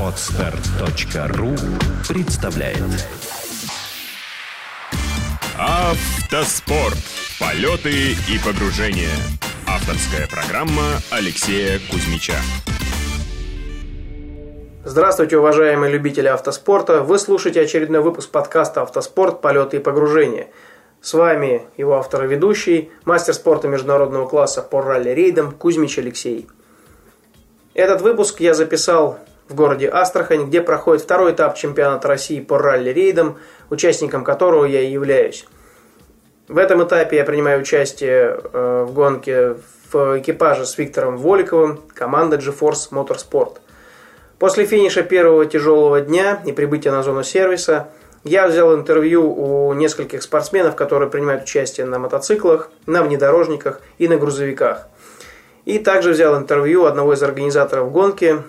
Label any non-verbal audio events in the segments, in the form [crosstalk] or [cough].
Отстар.ру представляет Автоспорт. Полеты и погружения. Авторская программа Алексея Кузьмича. Здравствуйте, уважаемые любители автоспорта. Вы слушаете очередной выпуск подкаста «Автоспорт. Полеты и погружения». С вами его автор и ведущий, мастер спорта международного класса по ралли-рейдам Кузьмич Алексей. Этот выпуск я записал в городе Астрахань, где проходит второй этап чемпионата России по ралли-рейдам, участником которого я и являюсь. В этом этапе я принимаю участие э, в гонке в экипаже с Виктором Воликовым, команда GeForce Motorsport. После финиша первого тяжелого дня и прибытия на зону сервиса – я взял интервью у нескольких спортсменов, которые принимают участие на мотоциклах, на внедорожниках и на грузовиках. И также взял интервью одного из организаторов гонки,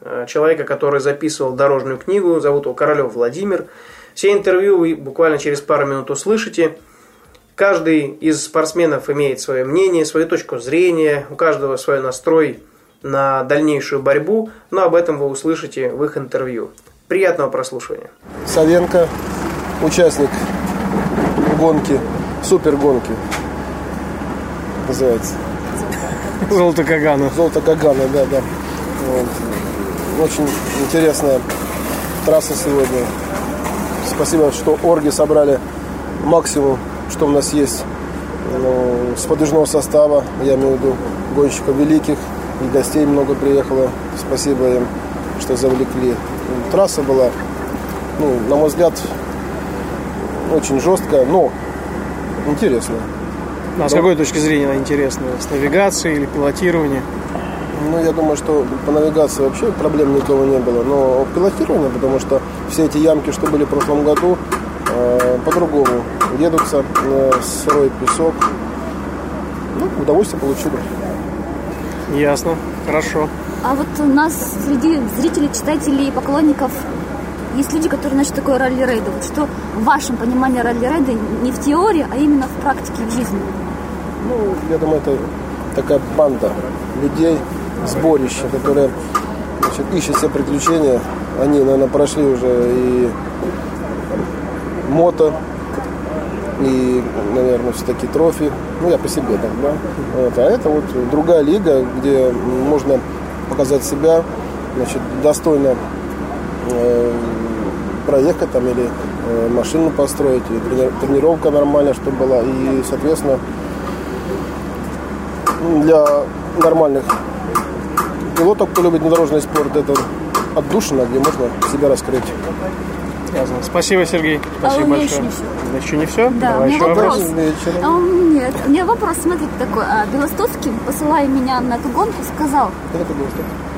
э, человека, который записывал дорожную книгу, зовут его Королев Владимир. Все интервью вы буквально через пару минут услышите. Каждый из спортсменов имеет свое мнение, свою точку зрения, у каждого свой настрой на дальнейшую борьбу, но об этом вы услышите в их интервью. Приятного прослушивания. Савенко, участник гонки, супер гонки называется. Золото Кагана. Золото Кагана, да, да. Вот. Очень интересная трасса сегодня. Спасибо, что орги собрали максимум, что у нас есть ну, с подвижного состава, я имею в виду гонщиков великих, и гостей много приехало. Спасибо им, что завлекли трасса была, ну, на мой взгляд, очень жесткая, но интересная. А с какой точки зрения она интересная? С навигацией или пилотированием? Ну, я думаю, что по навигации вообще проблем никого не было. Но пилотирование, потому что все эти ямки, что были в прошлом году, э, по-другому едутся, э, сырой песок. Ну, удовольствие получили. Ясно, хорошо. А вот у нас среди зрителей, читателей и поклонников есть люди, которые что такое ралли-рейды. Вот что в вашем понимании ралли-рейды не в теории, а именно в практике, в жизни? Ну, я думаю, это такая банда людей, сборище, которые значит, ищут все приключения. Они, наверное, прошли уже и мото, и, наверное, все-таки трофи. Ну, я по себе так, да. Вот. А это вот другая лига, где можно показать себя, значит, достойно э, проехать там или э, машину построить, и трени, тренировка нормальная, чтобы была. И, соответственно, для нормальных пилотов, кто любит внедорожный спорт, это отдушина, где можно себя раскрыть. Ясно. Спасибо, Сергей. Спасибо а большое. Еще не все. Еще не все? Да, Давай у меня еще вопрос. Вечером. А, нет, у меня вопрос, смотрите, такой. А, Белостоцкий, посылая меня на эту гонку, сказал, Как это было?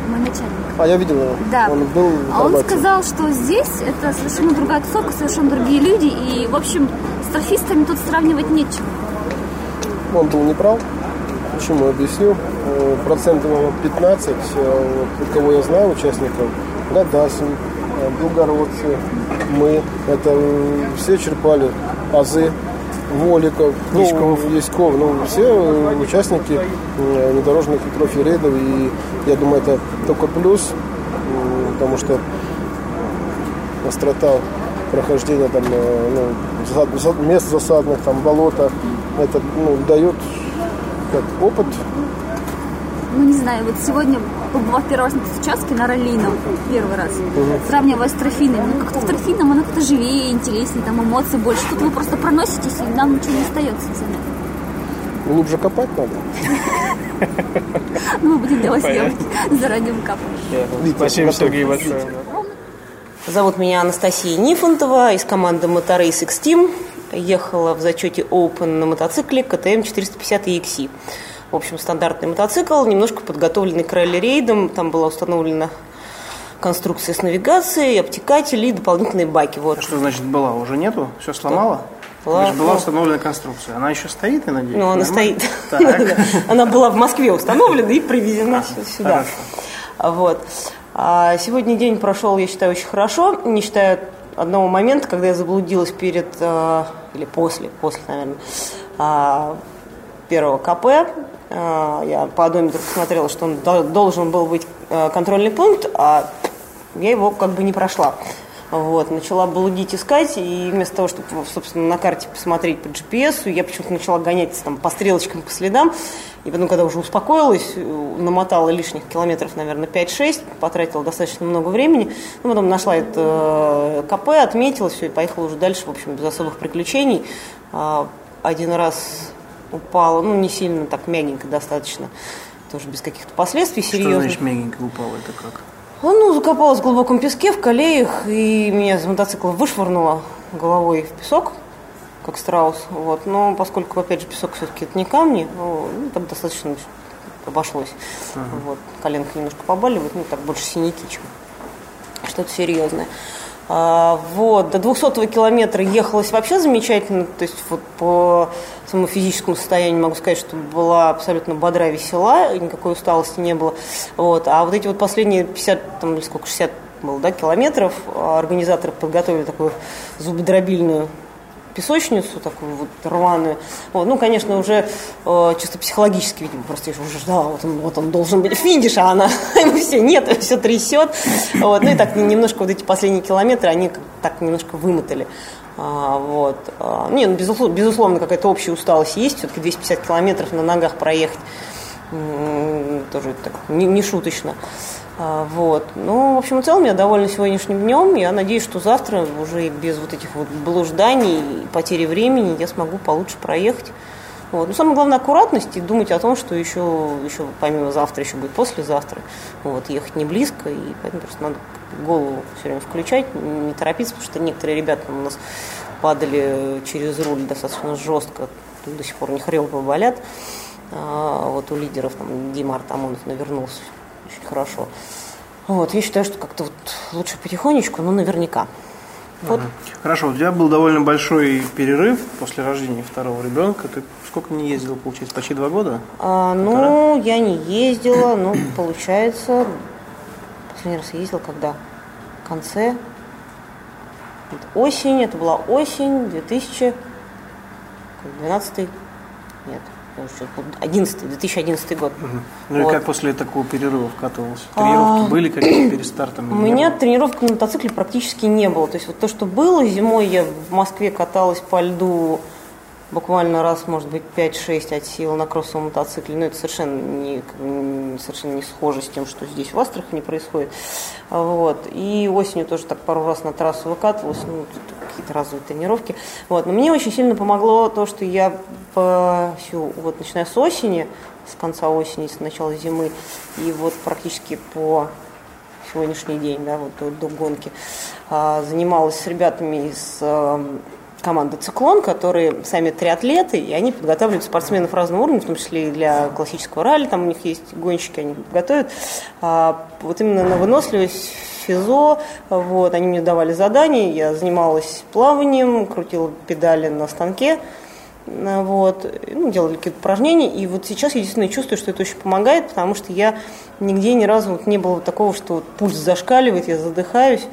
мой начальник, А, я видел его. Да. Он был А он сказал, что здесь это совершенно другая тусовка, совершенно другие люди, и, в общем, с трофистами тут сравнивать нечего. Он был неправ. Почему? Объясню. Э, Процентов, по-моему, 15, э, вот, кого я знаю, участников, Гадасин, э, Белгородцы, мы, это все черпали азы, Воликов, ну, Яськов. Яськов, ну, все участники внедорожных и трофи-рейдов, и я думаю, это только плюс, потому что острота прохождения там, ну, мест засадных, там, болота, это ну, дает как опыт. Ну, не знаю, вот сегодня, побывав первый раз на участке, на раллийном, первый раз, сравнивая с трофийным, ну, как-то в трофийном оно как-то живее, интереснее, там эмоций больше. Тут вы просто проноситесь, и нам ничего не остается занять. Глубже копать надо. Ну, мы будем делать съемки, заранее выкапывать. Спасибо, Сергей, большое. Зовут меня Анастасия Нифонтова из команды Motorace X-Team. Ехала в зачете Open на мотоцикле КТМ 450 EXE. В общем, стандартный мотоцикл, немножко подготовленный к ралли-рейдам. Там была установлена конструкция с навигацией, обтекатели и дополнительные баки. Вот. Что значит была? Уже нету? Все сломала? Была. Была установлена конструкция. Она еще стоит, я надеюсь? Ну, она Нормально? стоит. [laughs] Она была в Москве установлена и привезена сюда. Вот. А сегодня день прошел, я считаю, очень хорошо, не считая одного момента, когда я заблудилась перед, э, или после, после, наверное, а, первого КП. А, Я по одометру посмотрела, что он дол- должен был быть э, контрольный пункт, а я его как бы не прошла. Вот, начала блудить, искать, и вместо того, чтобы, собственно, на карте посмотреть по GPS, я почему-то начала гонять там, по стрелочкам, по следам. И потом, когда уже успокоилась, намотала лишних километров, наверное, 5-6, потратила достаточно много времени. Ну, потом нашла это э, КП, отметила все и поехала уже дальше, в общем, без особых приключений. А, один раз упала, ну, не сильно, так мягенько достаточно, тоже без каких-то последствий серьезных. Что значит мягенько упала? Это как? А, ну, закопалась в глубоком песке, в колеях, и меня с мотоцикла вышвырнуло головой в песок, как страус. Вот. Но поскольку, опять же, песок все-таки это не камни, ну, там достаточно обошлось. Uh-huh. Вот. Коленка немножко побаливает, ну, так больше синяки, чем что-то серьезное. А, вот, до 200 километра ехалось вообще замечательно, то есть вот по своему физическому состоянию могу сказать, что была абсолютно бодра, весела, никакой усталости не было. Вот, а вот эти вот последние 50, там, сколько, 60 было, да, километров, организаторы подготовили такую зубодробильную песочницу такую вот рваную. Вот, ну, конечно, уже э, чисто психологически, видимо, просто я уже ждала, вот он, вот он должен быть финиш, а она, [laughs] все нет, [laughs] все трясет. Вот, ну и так немножко вот эти последние километры, они так немножко вымотали. А, вот. А, не, ну, безусловно, безусловно какая-то общая усталость есть, все-таки 250 километров на ногах проехать тоже так, не, не шуточно. А, вот. Ну, в общем и целом, я довольна сегодняшним днем. Я надеюсь, что завтра уже без вот этих вот блужданий и потери времени я смогу получше проехать. Вот. Но самое главное аккуратность и думать о том, что еще, еще помимо завтра, еще будет послезавтра. Вот, ехать не близко, и поэтому просто надо голову все время включать, не торопиться, потому что некоторые ребята у нас падали через руль достаточно жестко, до сих пор них ребра болят. А вот у лидеров там Дима Артамонов навернулся очень хорошо. Вот, я считаю, что как-то вот лучше потихонечку, но наверняка. Вот. Хорошо, у тебя был довольно большой перерыв после рождения второго ребенка. Ты сколько не ездила, получается, почти два года? А, ну, я не ездила, ну, [clears throat] получается, последний раз я ездила когда? В конце осень, это была осень 2012 нет, 11, 2011 год. Угу. Ну вот. и как после такого перерыва вкатывался? Тренировки а... были какие-то перед стартом? У меня тренировок на мотоцикле практически не было. То есть вот то, что было, зимой я в Москве каталась по льду буквально раз, может быть, 5-6 от сил на кроссовом мотоцикле. Но это совершенно не, совершенно не схоже с тем, что здесь в Астрахани происходит. Вот. И осенью тоже так пару раз на трассу выкатывалась, ну, какие-то разовые тренировки. Вот. Но мне очень сильно помогло то, что я по, всю, вот, начиная с осени, с конца осени, с начала зимы, и вот практически по сегодняшний день, да, вот до, до гонки, а, занималась с ребятами из команда «Циклон», которые сами триатлеты, и они подготавливают спортсменов разного уровня, в том числе и для классического ралли, там у них есть гонщики, они готовят. А, вот именно на выносливость физо, вот, они мне давали задания, я занималась плаванием, крутила педали на станке, вот, ну, делали какие-то упражнения, и вот сейчас я действительно чувствую, что это очень помогает, потому что я нигде ни разу вот не было такого, что вот пульс зашкаливает, я задыхаюсь,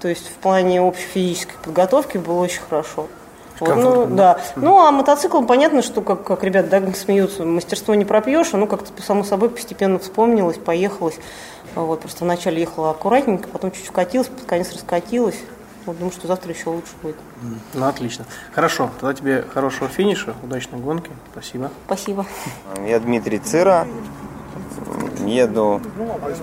то есть в плане общей физической подготовки было очень хорошо. Вот, ну, да. Ну, а мотоцикл, понятно, что, как, как ребят да, смеются, мастерство не пропьешь, оно как-то само собой постепенно вспомнилось, поехалось. Вот, просто вначале ехала аккуратненько, потом чуть-чуть катилась, под конец раскатилась. Вот, думаю, что завтра еще лучше будет. Ну, отлично. Хорошо, тогда тебе хорошего финиша, удачной гонки. Спасибо. Спасибо. Я Дмитрий Цира, еду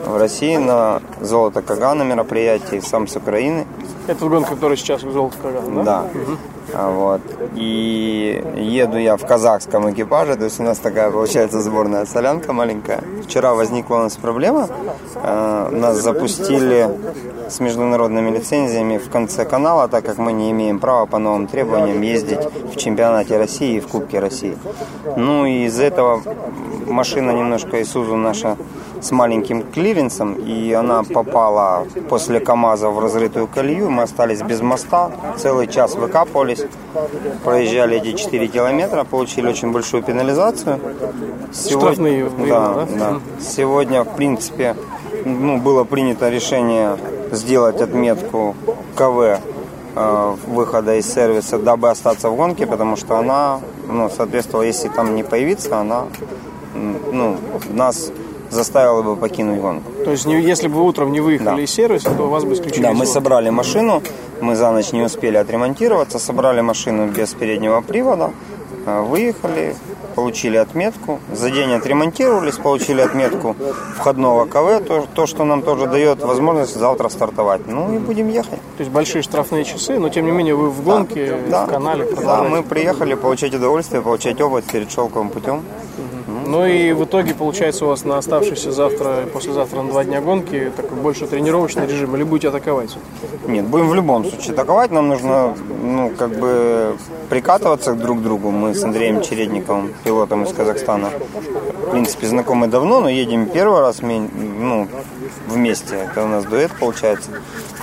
в Россию на Золото Кагана мероприятие, сам с Украины. Это гонка, которая сейчас в Золото Кагана, да? Да. Угу. Вот. И еду я в казахском экипаже, то есть у нас такая получается сборная солянка маленькая. Вчера возникла у нас проблема, э, нас запустили с международными лицензиями в конце канала, так как мы не имеем права по новым требованиям ездить в чемпионате России и в Кубке России. Ну и из этого машина немножко Исузу наша с маленьким клиренсом, и она попала после КАМАЗа в разрытую колею. Мы остались без моста, целый час выкапывались, проезжали эти 4 километра, получили очень большую пенализацию. Сегодня, да, да. Сегодня, в принципе, ну, было принято решение сделать отметку КВ э, выхода из сервиса, дабы остаться в гонке, потому что она, ну, соответственно, если там не появится, она, ну, нас заставило бы покинуть гонку. То есть, не- если бы вы утром не выехали Да. из сервиса, то вас бы исключили Да, мы собрали машину, мы за ночь не успели отремонтироваться, собрали машину без переднего привода, э, выехали, получили отметку, за день отремонтировались, получили отметку входного КВ, то, то, что нам тоже дает возможность завтра стартовать. Ну и будем ехать. То есть большие штрафные часы, но тем не менее вы в гонке, Да, в канале да, мы приехали получать удовольствие, получать опыт перед шелковым путем. Ну и в итоге получается у вас на оставшиеся завтра и послезавтра на два дня гонки такой больше тренировочный режим или будете атаковать? Нет, будем в любом случае атаковать. Нам нужно, ну, как бы прикатываться друг к другу. Мы с Андреем Чередниковым, пилотом из Казахстана, в принципе, знакомы давно, но едем первый раз ну, вместе. Это у нас дуэт получается.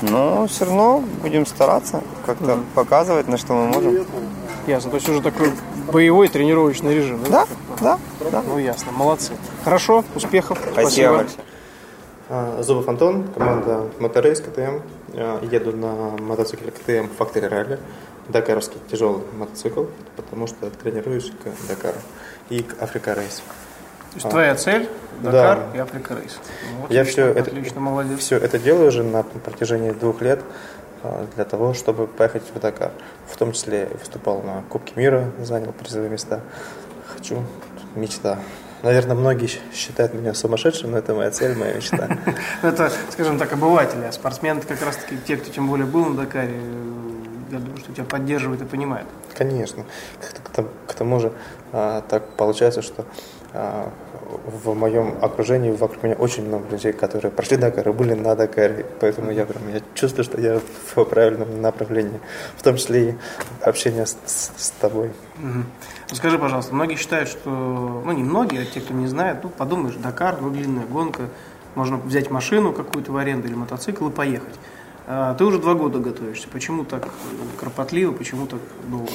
Но все равно будем стараться как-то показывать, на что мы можем. Ясно. То есть уже такой боевой тренировочный режим. Да, да, да. Ну ясно, молодцы. Хорошо, успехов. Спасибо большое. А, Зубов Антон, команда Моторейс КТМ. А, Еду на мотоцикле КТМ Factory Rally. Дакаровский тяжелый мотоцикл, потому что тренируюсь к Дакару и к Africa Race. То есть твоя цель Да. Дакар и Africa Race. Ну, Я отлично, все это, отлично, молодец. все это делаю уже на протяжении двух лет а, для того, чтобы поехать в Дакар. В том числе выступал на Кубке мира, занял призовые места. Хочу, мечта. Наверное, многие считают меня сумасшедшим, но это моя цель, моя мечта. [laughs] Это, скажем так, обыватели, а спортсмены как раз таки те, кто тем более был на Дакаре, я думаю, что тебя поддерживают и понимают. Конечно. К, к тому- к тому же а, так получается, что а, в моем окружении, вокруг меня очень много людей, которые прошли Дакар и были на Дакаре. Поэтому я прям я чувствую, что я в правильном направлении. В том числе и общение с, с- с тобой. Мгм. Ну, Скажи, пожалуйста, многие считают, что, ну не многие, а те, кто не знает, ну подумаешь, Дакар, ну длинная гонка, можно взять машину какую-то в аренду или мотоцикл и поехать. А ты уже два года готовишься. Почему так кропотливо, почему так долго?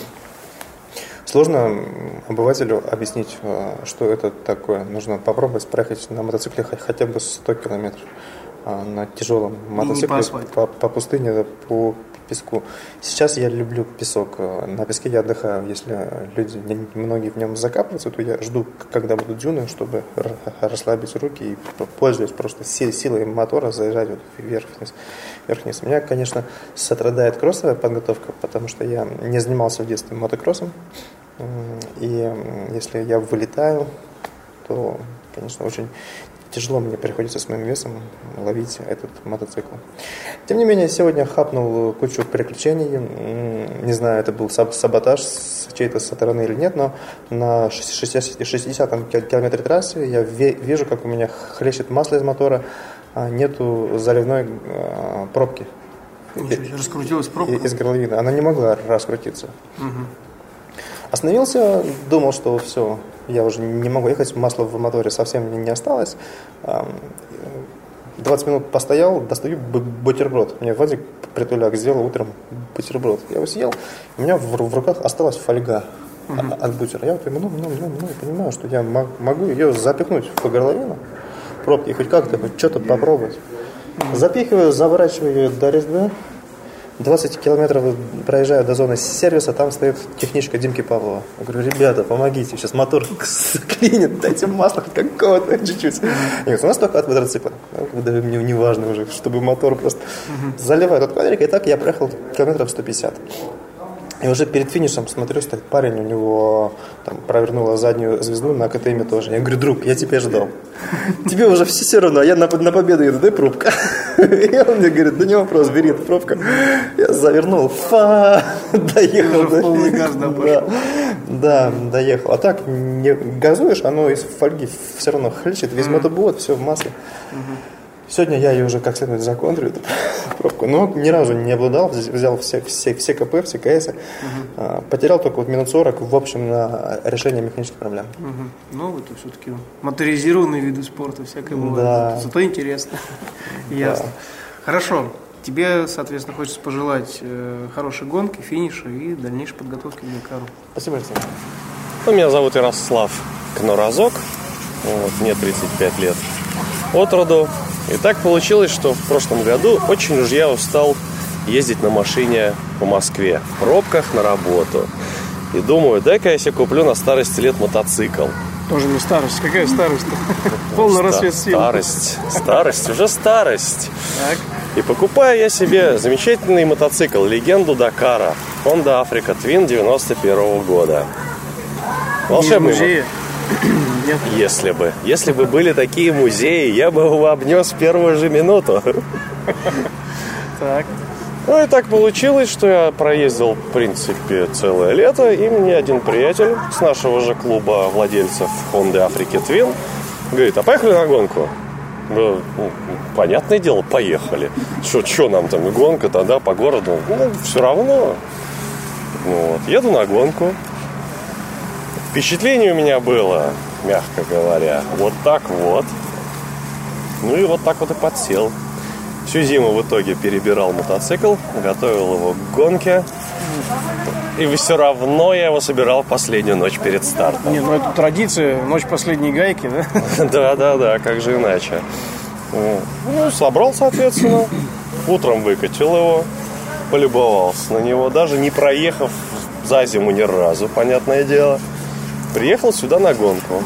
Сложно обывателю объяснить, э, что это такое. Нужно попробовать проехать на мотоцикле хо- хотя бы 100 километров. А на тяжелом мотоцикле по по, по пустыне, по песку. Сейчас я люблю песок. Э, На песке я отдыхаю. Если люди, многие в нем закапываются, то я жду, когда будут дюны, чтобы расслабить руки и пользуюсь просто си- силой мотора, заезжать вот вверх-вниз. вверх-вниз. Меня, конечно, страдает кроссовая подготовка, потому что я не занимался в детстве мотокроссом. И если я вылетаю, то, конечно, очень тяжело мне приходится с моим весом ловить этот мотоцикл. Тем не менее, сегодня хапнул кучу приключений. Не знаю, это был саб- саботаж с чьей-то стороны или нет, но на 60, 60 километре трассы я вижу, как у меня хлещет масло из мотора, а нету заливной а, пробки раскрутилась пробка. из горловины. Она не могла раскрутиться. Остановился, думал, что все, я уже не могу ехать, масла в моторе совсем не- осталось. Ам, 20 минут постоял, достаю бу- бутерброд. Мне Вадик притуляк сделал утром бутерброд. Я его съел, у меня в, в руках осталась фольга а- от бутера. Я вот ну, ну, ну, ну, понимаю, что я мо- могу ее запихнуть в горловину пробки, хоть как-то, хоть что-то попробовать. Запихиваю, заворачиваю ее до резьбы, 20 километров проезжаю до зоны сервиса, там стоит техничка Димки Павлова. Я говорю, ребята, помогите, сейчас мотор [laughs] клинит, дайте масло хоть какого-то [laughs] чуть-чуть. Они говорят, у нас только от квадроцикла. Я говорю, Да мне не важно уже, чтобы мотор просто заливает от квадрика. И так я проехал километров 150. И уже перед финишем смотрю, стоит парень, у него там провернула заднюю звезду на КТМ тоже. Я говорю, друг, я тебя ждал. [laughs] Тебе уже все, все равно, я на, на победу еду, дай пробка. [laughs] И он мне говорит, да не вопрос, бери эту пробку. Я завернул, фа, [laughs] доехал. Уже полный газ, да, да, доехал. А так, не газуешь, оно из фольги все равно хлещет, весь мотобот, все в масле. Сегодня я ее уже как следует законтрю, эту [laughs] пробку, но ни разу не обладал, вз- взял все, все, все КП, все КС, а, потерял только вот минут 40, в общем, на решение механических проблем. Мгм. Ну, это все-таки моторизированные виды спорта, всякое бывает. Да. Зато интересно. [laughs] Ясно. Хорошо. Тебе, соответственно, хочется пожелать э, хорошей гонки, финиша и дальнейшей подготовки к Дакару. Спасибо, Александр. Ну, меня зовут Ярослав Кноразок. Вот, мне 35 лет от роду. И так получилось, что в прошлом году очень уж я устал ездить на машине по Москве в пробках на работу. И думаю, дай-ка я себе куплю на старости лет мотоцикл. Тоже не старость. Какая старость? [laughs] Полный рассвет сил. Старость. Старость. Уже старость. Так. И покупаю я себе замечательный мотоцикл «Легенду Дакара» Honda Africa Twin 91 года. Не из Волшебный музея. Нет. Если бы. Если бы были такие музеи, я бы его обнес в первую же минуту. Так. Ну и так получилось, что я проездил, в принципе, целое лето, и мне один приятель с нашего же клуба владельцев Honda Africa Twin говорит, а поехали на гонку? Ну, ну, понятное дело, поехали. Что, что нам там, гонка тогда по городу? Ну, все равно. Ну, вот, еду на гонку. Впечатление у меня было, мягко говоря, вот так вот. Ну и вот так вот и подсел. Всю зиму в итоге перебирал мотоцикл, готовил его к гонке. И все равно я его собирал в последнюю ночь перед стартом. Не, ну это традиция, ночь последней гайки, да? [laughs] Да, да, да, как же иначе. Ну, собрал, соответственно. Утром выкатил его, полюбовался на него, даже не проехав за зиму ни разу, понятное дело. Приехал сюда на гонку.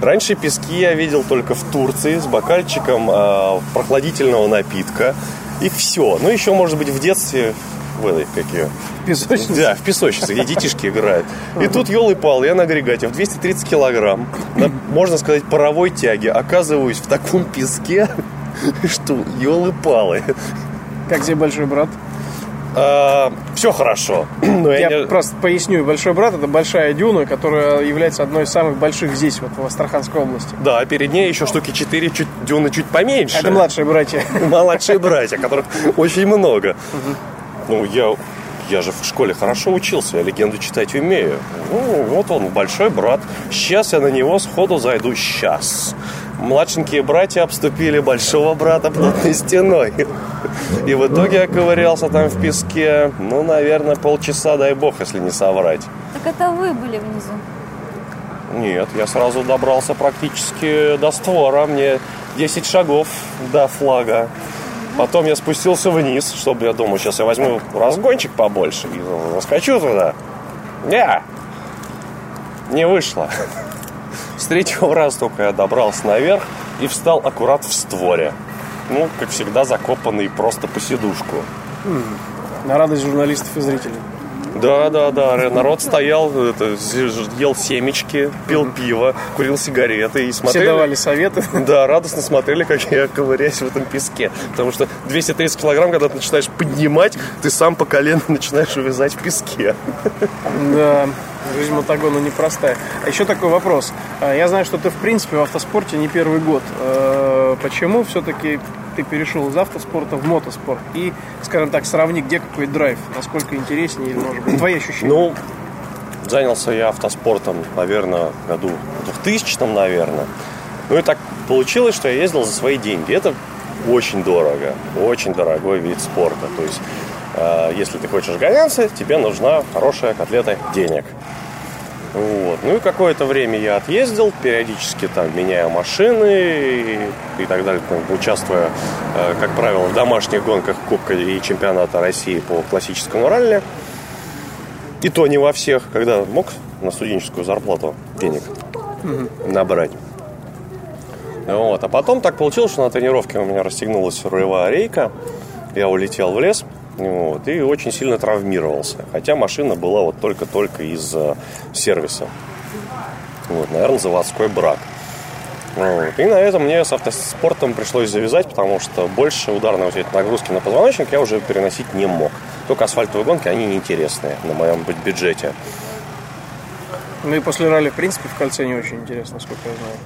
Раньше пески я видел только в Турции с бокальчиком э, прохладительного напитка. И все. Ну, еще, может быть, в детстве в этой, какие? Песочница? Да, в песочнице, где детишки играют. И тут, елы пал я на агрегате в 230 килограмм, на, можно сказать, паровой тяге, оказываюсь в таком песке, [laughs] что елы-палы. Как тебе большой брат? Все хорошо. [clears throat] Но я, Я не- просто поясню. Большой брат это большая дюна, которая является одной из самых больших здесь, вот в Астраханской области. Да, а перед ней еще штуки 4, чуть, дюны чуть поменьше. Это младшие братья. Младшие братья, которых очень много. Ну, я, я же в школе хорошо учился, я легенду читать умею. Ну, вот он, большой брат. Сейчас я на него сходу зайду. Сейчас. Младшенькие братья обступили большого брата плотной стеной. И в итоге я ковырялся там в песке, ну, наверное, полчаса, дай бог, если не соврать. Так это вы были внизу. Нет, я сразу добрался практически до створа. Мне 10 шагов до флага. Потом я спустился вниз, чтобы я думал, сейчас я возьму разгончик побольше и заскочу туда. Не, не вышло. С [laughs] третьего раза только я добрался наверх и встал аккурат в створе. Ну, как всегда, закопанный просто по сидушку. На радость журналистов и зрителей. Да, да, да. Народ стоял, это, ел семечки, пил пиво, курил сигареты и Все смотрели. давали советы. [laughs] Да, радостно смотрели, как я ковыряюсь в этом песке. Потому что 230 килограмм, когда ты начинаешь поднимать, ты сам по колено [laughs] начинаешь увязать в песке. Да, жизнь мотогона непростая. А еще такой вопрос. А, Я знаю, что ты, в принципе, в автоспорте не первый год. Почему все-таки ты перешел из автоспорта в мотоспорт? И, скажем так, сравни, где какой драйв, насколько интереснее, или, может быть, твои ощущения. Ну, занялся я автоспортом, наверное, году в 2000 наверное. Ну и так получилось, что я ездил за свои деньги. Это очень дорого, очень дорогой вид спорта. То есть, э, если ты хочешь гоняться, тебе нужна хорошая котлета денег. Вот. Ну и какое-то время я отъездил, периодически там меняя машины и, и так далее, там, участвуя, э, как правило, в домашних гонках Кубка и чемпионата России по классическому ралли. И то не во всех, когда мог на студенческую зарплату денег набрать. Вот. А потом так получилось, что на тренировке у меня расстегнулась рулевая рейка. Я улетел в лес вот, и очень сильно травмировался. Хотя машина была вот только-только из э, сервиса. Вот, наверное, заводской брак. Вот. И на этом мне с автоспортом пришлось завязать, потому что больше ударной вот этой нагрузки на позвоночник я уже переносить не мог. Только асфальтовые гонки, они неинтересные на моем бю- бюджете. Ну и после ралли, в принципе, в кольце не очень интересно, сколько я знаю.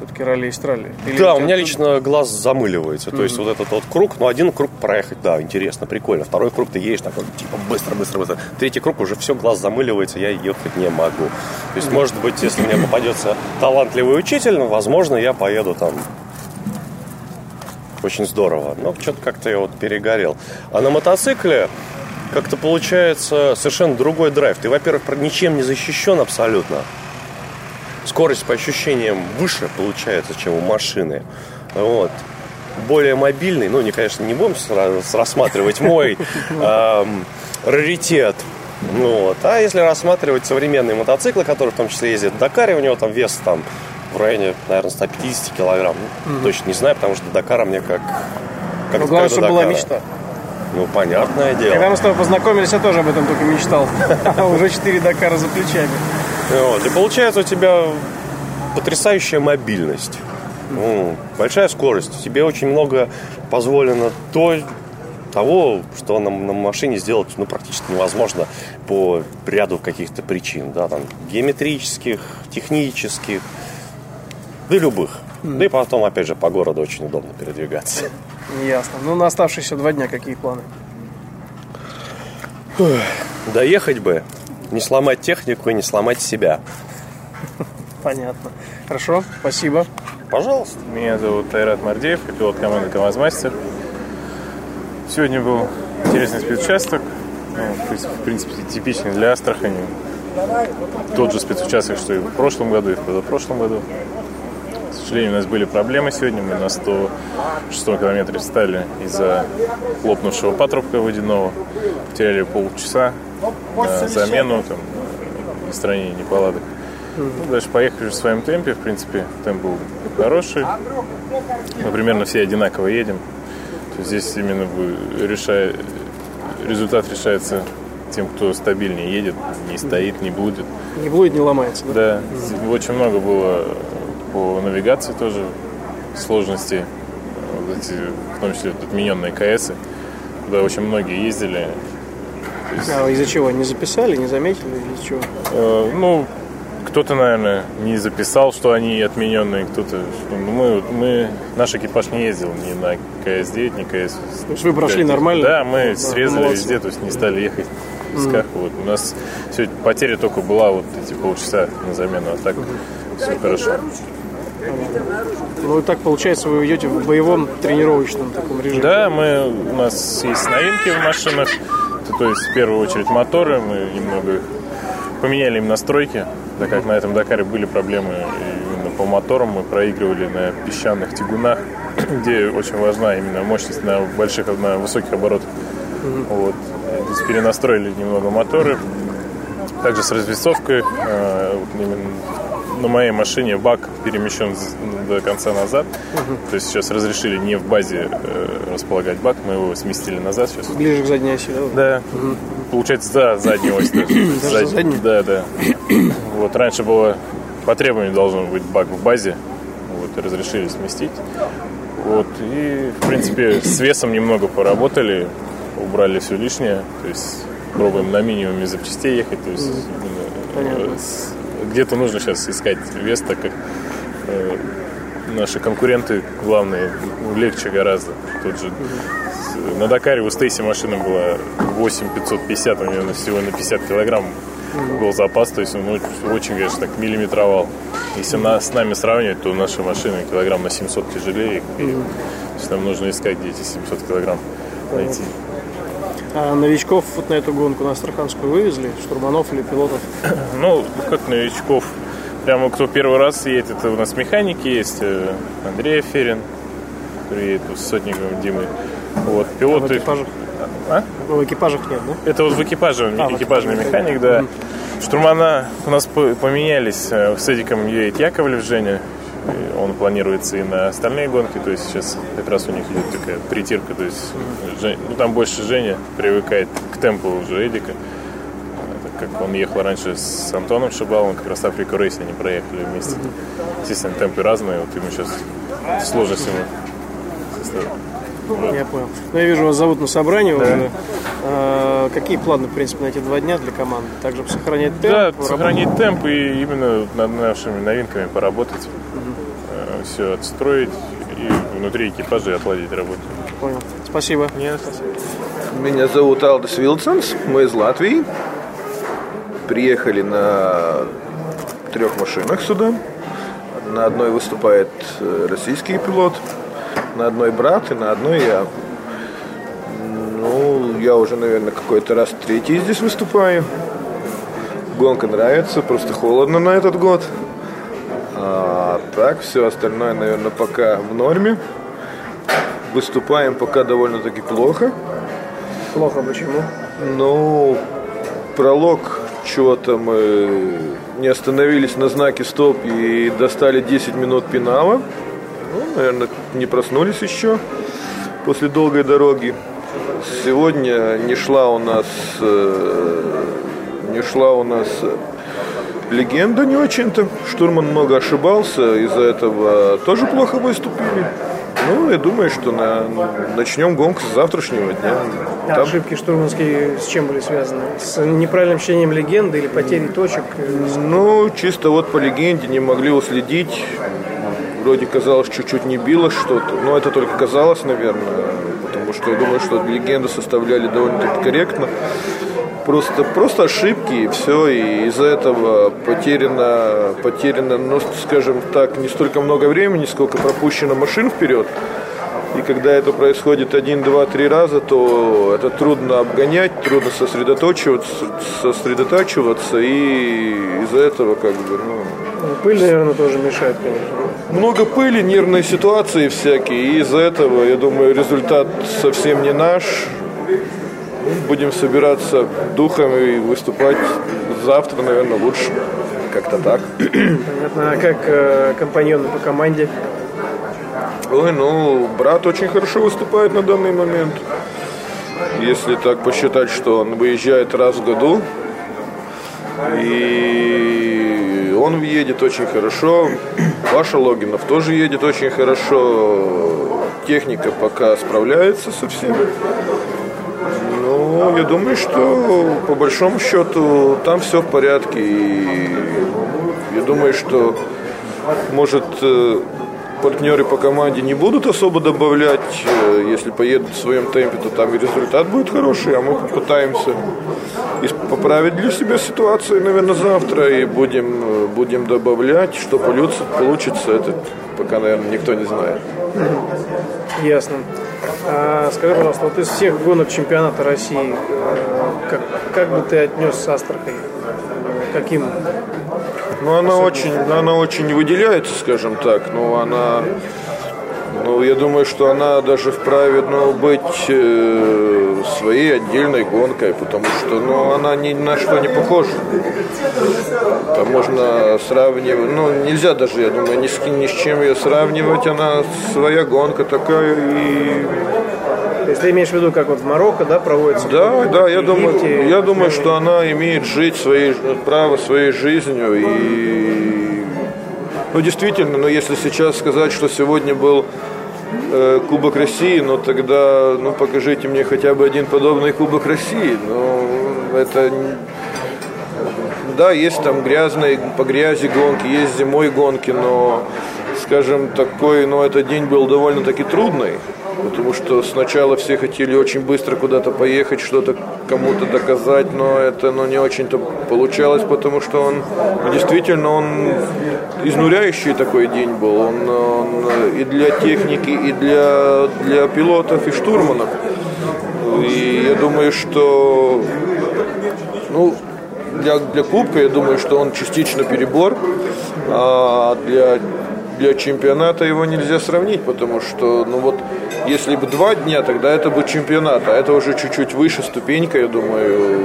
Все-таки ралли есть ралли. Или да, у меня лично глаз замыливается. То есть вот этот вот круг, ну один круг проехать, да, интересно, прикольно. Второй круг ты едешь такой, типа, быстро, быстро, быстро. Третий круг уже все, глаз замыливается, я ехать не могу. То есть, может быть, если мне попадется талантливый учитель, ну, возможно, я поеду там очень здорово. Но что-то как-то я вот перегорел. А на мотоцикле как-то получается совершенно другой драйв. Ты, во-первых, ничем не защищен абсолютно. Скорость по ощущениям выше получается, чем у машины. Вот. Более мобильный, ну, не, конечно, не будем рассматривать мой [laughs] эм, раритет. Вот. А если рассматривать современные мотоциклы, которые в том числе ездят в Дакаре, у него там вес там в районе, наверное, 150 килограмм. Ну, Точно не знаю, потому что Дакара мне как... как Ну, главное, чтобы была Дакара. мечта. Ну, понятное дело. Когда мы с тобой познакомились, я тоже об этом только мечтал. А [laughs] уже 4 Дакара за плечами. Вот. И получается у тебя потрясающая мобильность. Ну, большая скорость. Тебе очень много позволено то, того, что на, на машине сделать ну, практически невозможно по ряду каких-то причин. Да, там, геометрических, технических, да и любых. Да и потом, опять же, по городу очень удобно передвигаться. Ясно. Ну, на оставшиеся два дня какие планы? Доехать бы, не сломать технику и не сломать себя. Понятно. Хорошо, спасибо. Пожалуйста. Меня зовут Тайрат Мардеев, я пилот команды КамАЗ-мастер. Сегодня был интересный спецучасток, ну, в принципе- в принципе, типичный для Астрахани. Тот же спецучасток, что и в прошлом году, и в позапрошлом году. К сожалению, у нас были проблемы сегодня. Мы на 106 километре встали из-за лопнувшего патрубка водяного. Потеряли полчаса на замену, там, устранение неполадок. Ну, дальше поехали в своем темпе, в принципе, темп был хороший. Мы примерно все одинаково едем. Здесь именно решая... результат решается тем, кто стабильнее едет, не стоит, не блудит. Не будет, не ломается, да? Да, очень много было по навигации тоже сложностей. Вот эти, в том числе отмененные КС, куда очень многие ездили. А из-за чего? Не записали, не заметили или чего? Э, ну, кто-то, наверное, не записал, что они отмененные, кто-то... ну, мы, мы, наш экипаж не ездил ни на КС-9, ни КС... То есть вы прошли нормально? Да, мы Да, срезали молодцы. везде, то есть не стали ехать в песках. Вот. У нас сегодня потеря только была вот эти полчаса на замену, а так все хорошо. Ну и так получается, вы идете в боевом тренировочном таком режиме. Да, мы, у нас есть новинки в машинах. Это, то есть, в первую очередь, моторы. Мы немного их поменяли им настройки, так как на этом Дакаре были проблемы именно по моторам. Мы проигрывали на песчаных тягунах, [clears throat] где очень важна именно мощность на больших, на высоких оборотах. Вот. То есть перенастроили немного моторы. Также с развесовкой. э, вот именно на моей машине бак перемещен до конца назад. То есть сейчас разрешили не в базе э, располагать бак, мы его сместили назад сейчас. Ближе к задней оси, да? Да. Получается, за заднюю ось даже. [coughs] Зад- заднюю? Да, да. Вот раньше было по требованию должен быть бак в базе. Вот, разрешили сместить. Вот, и, в принципе, с весом немного поработали, убрали все лишнее. То есть пробуем на минимуме запчастей ехать. То есть э, с- где-то нужно сейчас искать вес, так как э, наши конкуренты главные ну, легче гораздо. Тот же с- на Дакаре у Стейси машина была 8550, у нее всего на 50 килограмм был запас, то есть он очень, конечно, так миллиметровал. Если на, с нами сравнивать, то наша машина килограмм на 700 тяжелее. И, то есть нам нужно искать, где эти 700 килограмм найти. А новичков вот на эту гонку на Астраханскую вывезли? Штурманов или пилотов? [clears throat] Ну, как новичков, прямо кто первый раз едет, у нас механики есть, э, Андрей Аферин, который едет с сотником Димой. Вот, А в пилоты... экипажах? А? В экипажах нет, да? Это вот в экипаже, А, в экипажный экипаже. механик, да. Штурмана у нас по- поменялись. Э, С Эдиком едет Яковлев Женя. Он планируется и на остальные гонки. То есть сейчас как раз у них идет такая притирка. То есть Жень- ну, там больше Женя привыкает к темпу уже Эдика. Э, Так как он ехал раньше с Антоном Шибалом, как раз Африку Рейс они проехали вместе. Естественно, темпы разные. Вот ему сейчас сложность ему составить. Я понял. Ну, я вижу, вас зовут на собрание уже. А, какие планы, в принципе, на эти два дня для команды? Также сохранять темп? Да, работать? сохранить темп и именно над нашими новинками поработать. Все отстроить и внутри экипажа отладить работу. Понял. Спасибо. Нет, Меня зовут Алдис Вилсонс, мы из Латвии. Приехали на трех машинах сюда. На одной выступает э, российский пилот, на одной брат и на одной я. Ну, я уже, наверное, какой-то раз третий здесь выступаю. Гонка нравится, просто холодно на этот год. А так, все остальное, наверное, пока в норме. Выступаем пока довольно-таки плохо. Плохо почему? Ну, пролог, чего-то мы не остановились на знаке стоп и достали 10 минут пенала. Наверное, не проснулись еще после долгой дороги. Сегодня не шла у нас э, не шла у нас легенда не очень-то. Штурман много ошибался, из-за этого тоже плохо выступили. Ну, я думаю, что на... начнем гонку с завтрашнего дня. А Там... ошибки штурманские с чем были связаны? С неправильным чтением легенды или потерей точек? Ну, чисто вот по легенде не могли уследить. Вроде казалось, чуть-чуть не било что-то. Но это только казалось, наверное. Потому что я думаю, что легенду составляли довольно-таки корректно. Просто, просто ошибки и все, и из-за этого потеряно, потеряно, ну, скажем так, не столько много времени, сколько пропущено машин вперед. И когда это происходит один, два, три раза, то это трудно обгонять, трудно сосредоточиваться, сосредотачиваться, и из-за этого как бы, ну... ну пыль, наверное, тоже мешает, конечно. Много пыли, нервные ситуации всякие, и из-за этого, я думаю, результат совсем не наш будем собираться духом и выступать завтра, наверное, лучше. Как-то так. Понятно. А как э, компаньоны по команде? Ой, ну, брат очень хорошо выступает на данный момент. Если так посчитать, что он выезжает раз в году, и он едет очень хорошо. Паша Логинов тоже едет очень хорошо. Техника пока справляется со всем. Ну, я думаю, что по большому счету там все в порядке. И я думаю, что может э, партнеры по команде не будут особо добавлять. Э, если поедут в своем темпе, то там и результат будет хороший, а мы попытаемся поправить для себя ситуацию, наверное, завтра и будем, э, будем добавлять. Что получится, получится, это пока, наверное, никто не знает. Ясно. А, скажи, пожалуйста, вот из всех гонок чемпионата России, э, как, как бы ты отнес Астрахань? Каким? Ну, она очень, она очень выделяется, скажем так, но она ну, я думаю, что она даже вправе ну, быть э, своей отдельной гонкой, потому что ну, она ни на что не похожа. Там можно сравнивать, ну, нельзя даже, я думаю, ни с, ни с чем ее сравнивать, она своя гонка такая и ты имеешь в виду, как вот в Марокко, да, проводится? Да, да, я думаю, я думаю, что она имеет жить своей, право своей жизнью и ну, действительно, но если сейчас сказать, что сегодня был э, Кубок России, но тогда, ну, покажите мне хотя бы один подобный Кубок России. Ну, это... Да, есть там грязные, по грязи гонки, есть зимой гонки, но, скажем, такой, ну, этот день был довольно-таки трудный. Потому что сначала все хотели очень быстро куда-то поехать, что-то кому-то доказать, но это ну, не очень-то получалось, потому что он действительно он изнуряющий такой день был. Он, он и для техники, и для, для пилотов, и штурманов. И я думаю, что ну, для, для Кубка, я думаю, что он частично перебор, а для для чемпионата его нельзя сравнить, потому что, ну вот, если бы два дня, тогда это бы чемпионат, а это уже чуть-чуть выше ступенька, я думаю.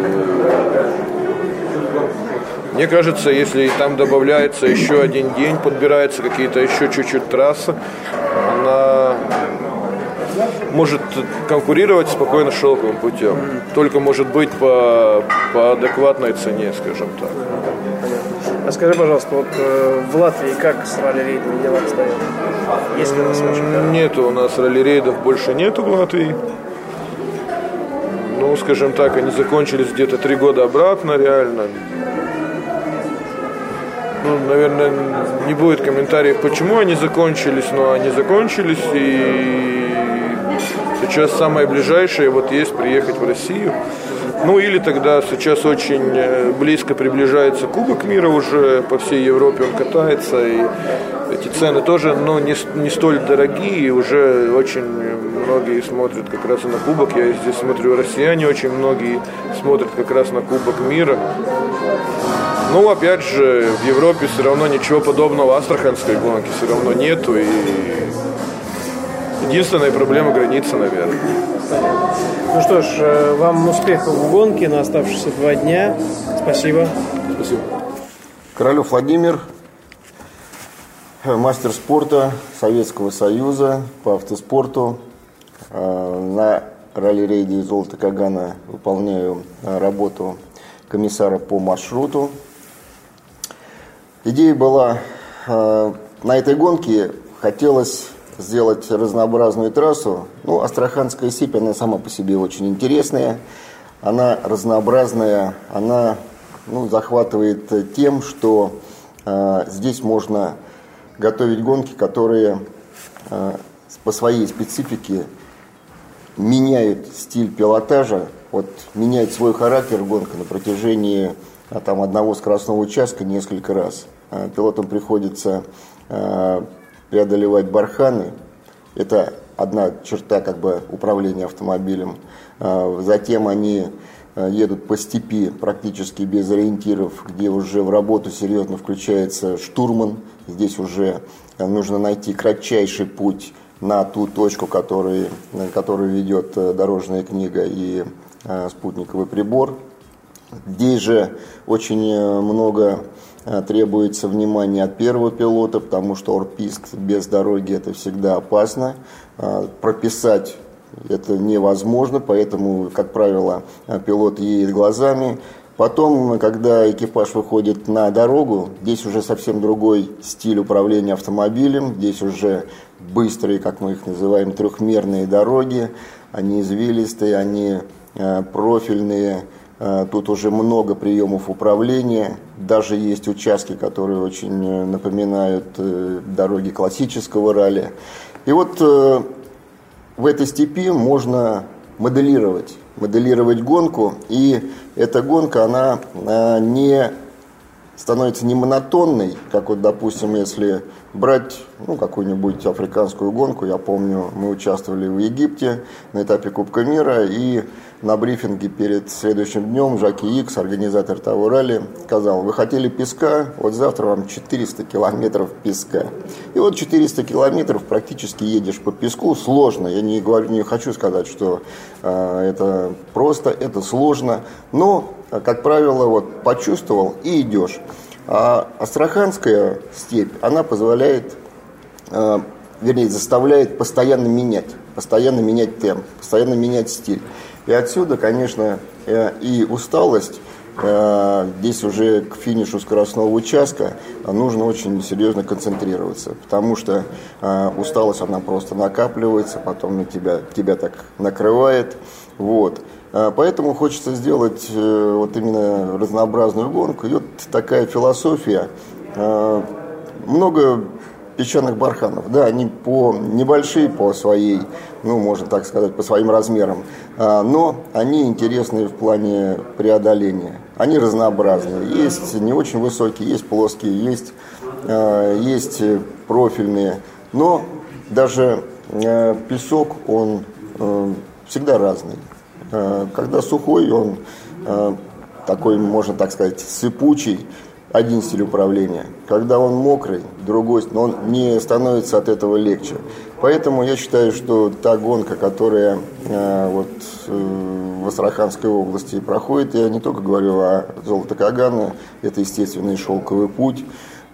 Мне кажется, если там добавляется еще один день, подбирается какие-то еще чуть-чуть трассы, она может конкурировать спокойно шелковым путем. Только может быть по, по адекватной цене, скажем так. А скажи, пожалуйста, вот э, в Латвии как с ралли-рейдами дела обстоят? Есть ли у нас очень Нету у нас ралли-рейдов, больше нету в Латвии. Ну, скажем так, они закончились где-то три года обратно, реально. Ну, наверное, не будет комментариев, почему они закончились, но они закончились, и сейчас самое ближайшее вот есть приехать в Россию. Ну или тогда сейчас очень э, близко приближается Кубок мира уже по всей Европе он катается и эти цены тоже ну, не, не столь дорогие и уже очень многие смотрят как раз на Кубок. Я здесь смотрю, россияне очень многие смотрят как раз на Кубок мира. Ну, опять же, в Европе все равно ничего подобного астраханской гонки все равно нету. И Единственная проблема граница, наверное. Ну что ж, э, вам успехов в гонке на оставшиеся два дня. Спасибо. Спасибо. Королев Владимир, мастер спорта Советского Союза по автоспорту. Э, На ралли-рейде «Золото Кагана» выполняю э, работу комиссара по маршруту. Идея была, э, на этой гонке хотелось сделать разнообразную трассу. Ну, Астраханская степь, она сама по себе очень интересная. Она разнообразная, она ну, захватывает тем, что э, здесь можно готовить гонки, которые э, по своей специфике меняют стиль пилотажа, вот меняет свой характер гонка на протяжении а, там, одного скоростного участка несколько раз. А, Пилотам приходится а, преодолевать барханы. Это одна черта как бы управления автомобилем. А, Затем они а, едут по степи практически без ориентиров, где уже в работу серьезно включается штурман. Здесь уже а, нужно найти кратчайший путь на ту точку, который, на которую ведет э, дорожная книга и э, спутниковый прибор. Здесь же очень э, много требуется внимания от первого пилота, потому что орпист без дороги это всегда опасно. Э, Прописать это невозможно, поэтому, как правило, э, пилот едет глазами. Потом, когда экипаж выходит на дорогу, здесь уже совсем другой стиль управления автомобилем. Здесь уже быстрые, как мы их называем, трехмерные дороги. Они извилистые, они профильные. Э, Тут уже много приемов управления. Даже есть участки, которые очень э, напоминают э, дороги классического ралли. И вот в этой степи можно моделировать, моделировать гонку, и эта гонка, она не становится не монотонной, как вот, допустим, если брать ну, какую-нибудь африканскую гонку, я помню, мы участвовали в Египте на этапе Кубка мира, и на брифинге перед следующим днем Жаки Икс, организатор того ралли, сказал, вы хотели песка, вот завтра вам 400 километров песка. И вот 400 километров практически едешь по песку, сложно, я не, говорю, не хочу сказать, что э, это просто, это сложно, но, как правило, вот почувствовал и идешь. А Астраханская степь, она позволяет, э, вернее, заставляет постоянно менять, постоянно менять темп, постоянно менять стиль. И отсюда, конечно, э, и усталость, э, здесь уже к финишу скоростного участка нужно очень серьезно концентрироваться, потому что э, усталость, она просто накапливается, потом на тебя, тебя так накрывает. Вот. А, Поэтому хочется сделать вот именно разнообразную гонку. И вот такая философия. А, Много песчаных барханов. Да, они по небольшие по своей, ну, можно так сказать, по своим размерам. А, Но они интересные в плане преодоления. Они разнообразные. Есть не очень высокие, есть плоские, есть, а, есть профильные. Но даже э, песок, он всегда разный. Когда сухой, он такой, можно так сказать, сыпучий, один стиль управления. Когда он мокрый, другой, но он не становится от этого легче. Поэтому я считаю, что та гонка, которая э, вот, э, в Астраханской области проходит, я не только говорю о Золото Кагана, это естественный шелковый путь.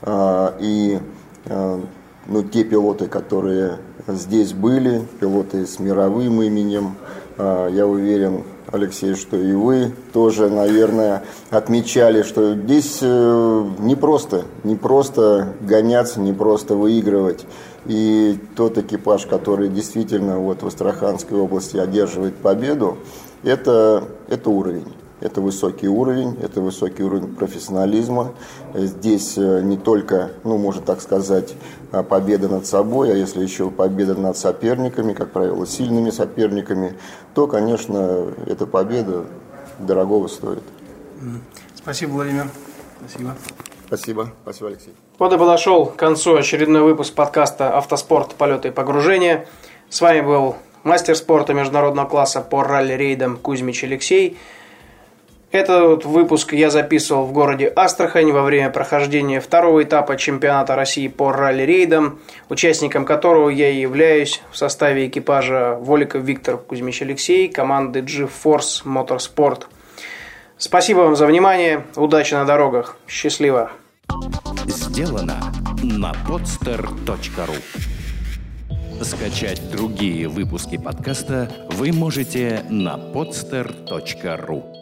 Э, и э, ну, те пилоты, которые здесь были, пилоты с мировым именем, э, я уверен, Алексей, что и вы тоже, наверное, отмечали, что здесь э, не просто, не просто гоняться, не просто выигрывать. И тот экипаж, который действительно вот в Астраханской области одерживает победу, это, это уровень. Это высокий уровень, это высокий уровень профессионализма. Здесь э, не только, ну, можно так сказать, э, победа над собой, а если еще победа над соперниками, как правило, сильными соперниками, то, конечно, эта победа дорогого стоит. Спасибо, Владимир. Спасибо. Спасибо. Спасибо, Алексей. Вот и подошел к концу очередной выпуск подкаста «Автоспорт. Полеты и погружения». С вами был мастер спорта международного класса по ралли-рейдам Кузьмич Алексей. Этот выпуск я записывал в городе Астрахань во время прохождения второго этапа чемпионата России по ралли-рейдам, участником которого я и являюсь в составе экипажа Воликов Виктор Кузьмич Алексей команды G-Force Motorsport. Спасибо вам за внимание, удачи на дорогах, счастливо! Сделано на podster.ru Скачать другие выпуски подкаста вы можете на podster.ru